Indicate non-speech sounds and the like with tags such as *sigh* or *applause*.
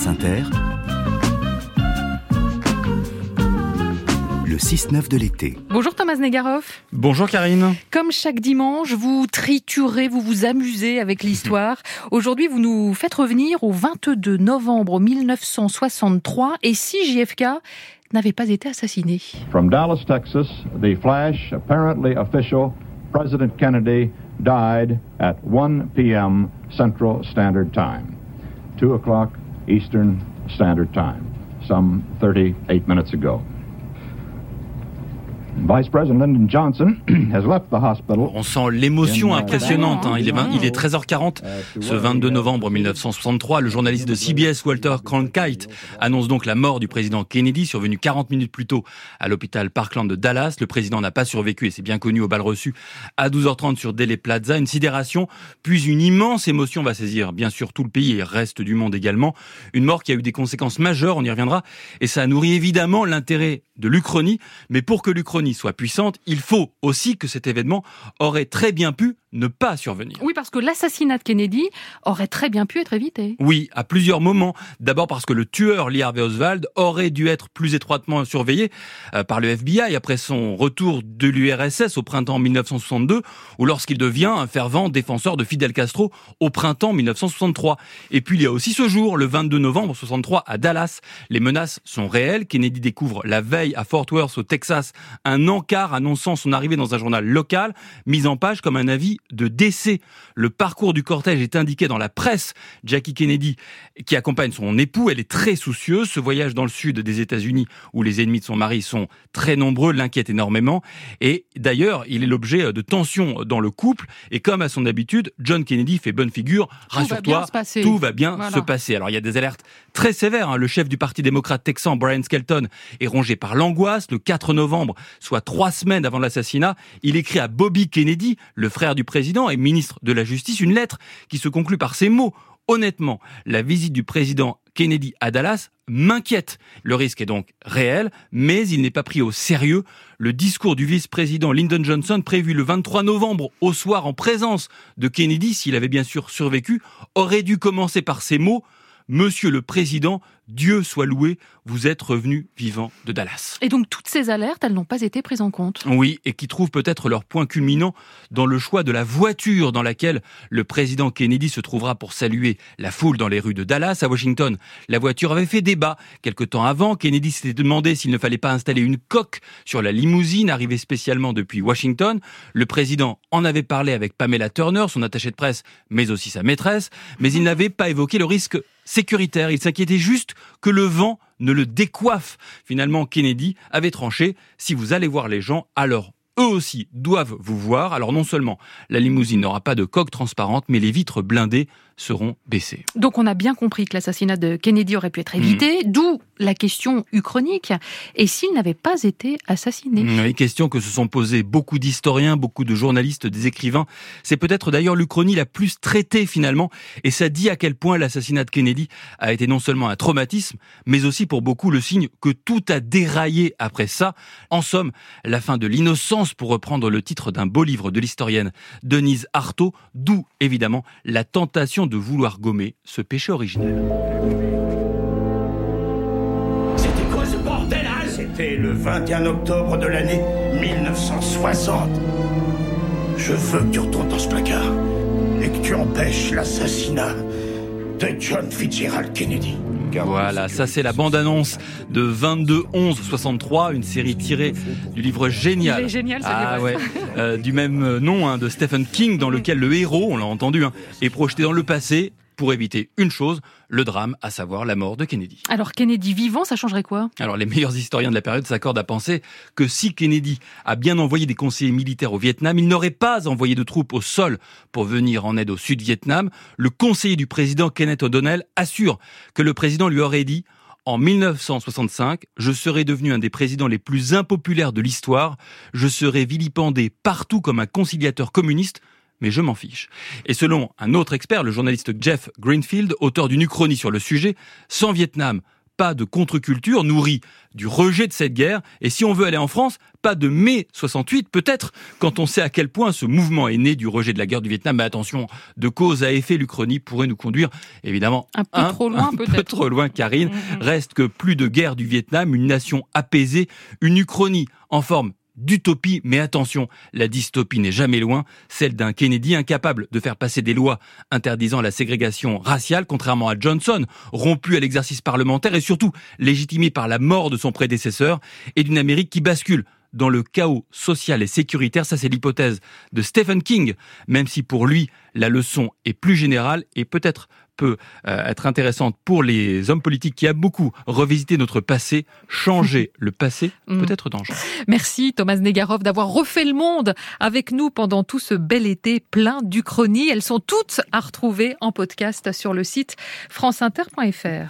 France Inter, le 6-9 de l'été. Bonjour Thomas Negaroff. Bonjour Karine. Comme chaque dimanche, vous triturez, vous vous amusez avec l'histoire. *laughs* Aujourd'hui, vous nous faites revenir au 22 novembre 1963 et si JFK n'avait pas été assassiné. From Dallas, Texas, the flash, apparently official, President Kennedy died at 1 p.m. Central Standard Time, 2 o'clock Eastern Standard Time, some 38 minutes ago. *clears throat* On sent l'émotion impressionnante. Hein. Il, est 20, il est 13h40. Ce 22 novembre 1963, le journaliste de CBS, Walter Cronkite, annonce donc la mort du président Kennedy, survenu 40 minutes plus tôt à l'hôpital Parkland de Dallas. Le président n'a pas survécu et c'est bien connu au bal reçu à 12h30 sur Dele Plaza. Une sidération, puis une immense émotion va saisir bien sûr tout le pays et le reste du monde également. Une mort qui a eu des conséquences majeures, on y reviendra, et ça a nourri évidemment l'intérêt de l'Uchronie. Mais pour que l'Uchronie soit puissante, il faut aussi que cet événement aurait très bien pu ne pas survenir. Oui, parce que l'assassinat de Kennedy aurait très bien pu être évité. Oui, à plusieurs moments. D'abord parce que le tueur Lee Harvey Oswald aurait dû être plus étroitement surveillé euh, par le FBI après son retour de l'URSS au printemps 1962 ou lorsqu'il devient un fervent défenseur de Fidel Castro au printemps 1963. Et puis il y a aussi ce jour, le 22 novembre 63 à Dallas. Les menaces sont réelles. Kennedy découvre la veille à Fort Worth au Texas un encart annonçant son arrivée dans un journal local, mis en page comme un avis de décès. Le parcours du cortège est indiqué dans la presse. Jackie Kennedy, qui accompagne son époux, elle est très soucieuse. Ce voyage dans le sud des États-Unis, où les ennemis de son mari sont très nombreux, l'inquiète énormément. Et d'ailleurs, il est l'objet de tensions dans le couple. Et comme à son habitude, John Kennedy fait bonne figure. Rassure-toi, tout va bien se passer. Alors il y a des alertes très sévères. Hein. Le chef du Parti démocrate texan, Brian Skelton, est rongé par l'angoisse. Le 4 novembre, soit trois semaines avant l'assassinat, il écrit à Bobby Kennedy, le frère du président et ministre de la Justice, une lettre qui se conclut par ces mots. Honnêtement, la visite du président Kennedy à Dallas m'inquiète. Le risque est donc réel, mais il n'est pas pris au sérieux. Le discours du vice-président Lyndon Johnson, prévu le 23 novembre au soir en présence de Kennedy, s'il avait bien sûr survécu, aurait dû commencer par ces mots Monsieur le Président, Dieu soit loué, vous êtes revenu vivant de Dallas. Et donc toutes ces alertes, elles n'ont pas été prises en compte. Oui, et qui trouvent peut-être leur point culminant dans le choix de la voiture dans laquelle le président Kennedy se trouvera pour saluer la foule dans les rues de Dallas à Washington. La voiture avait fait débat. Quelque temps avant, Kennedy s'était demandé s'il ne fallait pas installer une coque sur la limousine arrivée spécialement depuis Washington. Le président en avait parlé avec Pamela Turner, son attachée de presse, mais aussi sa maîtresse, mais il n'avait pas évoqué le risque sécuritaire. Il s'inquiétait juste que le vent ne le décoiffe. Finalement, Kennedy avait tranché, si vous allez voir les gens, alors eux aussi doivent vous voir. Alors non seulement la limousine n'aura pas de coque transparente, mais les vitres blindées seront baissées. Donc on a bien compris que l'assassinat de Kennedy aurait pu être évité, mmh. d'où la question uchronique. Et s'il n'avait pas été assassiné Oui, question que se sont posées beaucoup d'historiens, beaucoup de journalistes, des écrivains. C'est peut-être d'ailleurs l'Uchronie la plus traitée finalement, et ça dit à quel point l'assassinat de Kennedy a été non seulement un traumatisme, mais aussi pour beaucoup le signe que tout a déraillé après ça. En somme, la fin de l'innocence, pour reprendre le titre d'un beau livre de l'historienne Denise Artaud, d'où évidemment la tentation de vouloir gommer ce péché originel. C'était quoi ce bordel hein C'était le 21 octobre de l'année 1960. Je veux que tu retournes dans ce placard et que tu empêches l'assassinat de John Fitzgerald Kennedy. Voilà, ça c'est la bande-annonce de 22 11 63, une série tirée du livre génial. génial ah, ouais, euh, du même nom hein, de Stephen King, dans lequel le héros, on l'a entendu, hein, est projeté dans le passé pour éviter une chose, le drame, à savoir la mort de Kennedy. Alors Kennedy vivant, ça changerait quoi? Alors les meilleurs historiens de la période s'accordent à penser que si Kennedy a bien envoyé des conseillers militaires au Vietnam, il n'aurait pas envoyé de troupes au sol pour venir en aide au Sud-Vietnam. Le conseiller du président Kenneth O'Donnell assure que le président lui aurait dit en 1965, je serai devenu un des présidents les plus impopulaires de l'histoire. Je serai vilipendé partout comme un conciliateur communiste mais je m'en fiche. Et selon un autre expert, le journaliste Jeff Greenfield, auteur d'une uchronie sur le sujet, sans Vietnam, pas de contre-culture nourrie du rejet de cette guerre. Et si on veut aller en France, pas de mai 68 peut-être, quand on sait à quel point ce mouvement est né du rejet de la guerre du Vietnam. Mais attention, de cause à effet, l'Uchronie pourrait nous conduire évidemment un peu trop loin. Un peu trop loin, Karine. Mm, mm. Reste que plus de guerre du Vietnam, une nation apaisée, une Uchronie en forme d'utopie, mais attention, la dystopie n'est jamais loin, celle d'un Kennedy incapable de faire passer des lois interdisant la ségrégation raciale, contrairement à Johnson, rompu à l'exercice parlementaire et surtout légitimé par la mort de son prédécesseur, et d'une Amérique qui bascule dans le chaos social et sécuritaire. Ça, c'est l'hypothèse de Stephen King, même si pour lui, la leçon est plus générale et peut-être peut euh, être intéressante pour les hommes politiques qui aiment beaucoup revisiter notre passé. Changer *laughs* le passé mm. peut être dangereux. Merci Thomas Negarov d'avoir refait le monde avec nous pendant tout ce bel été plein d'Uchronie. Elles sont toutes à retrouver en podcast sur le site franceinter.fr.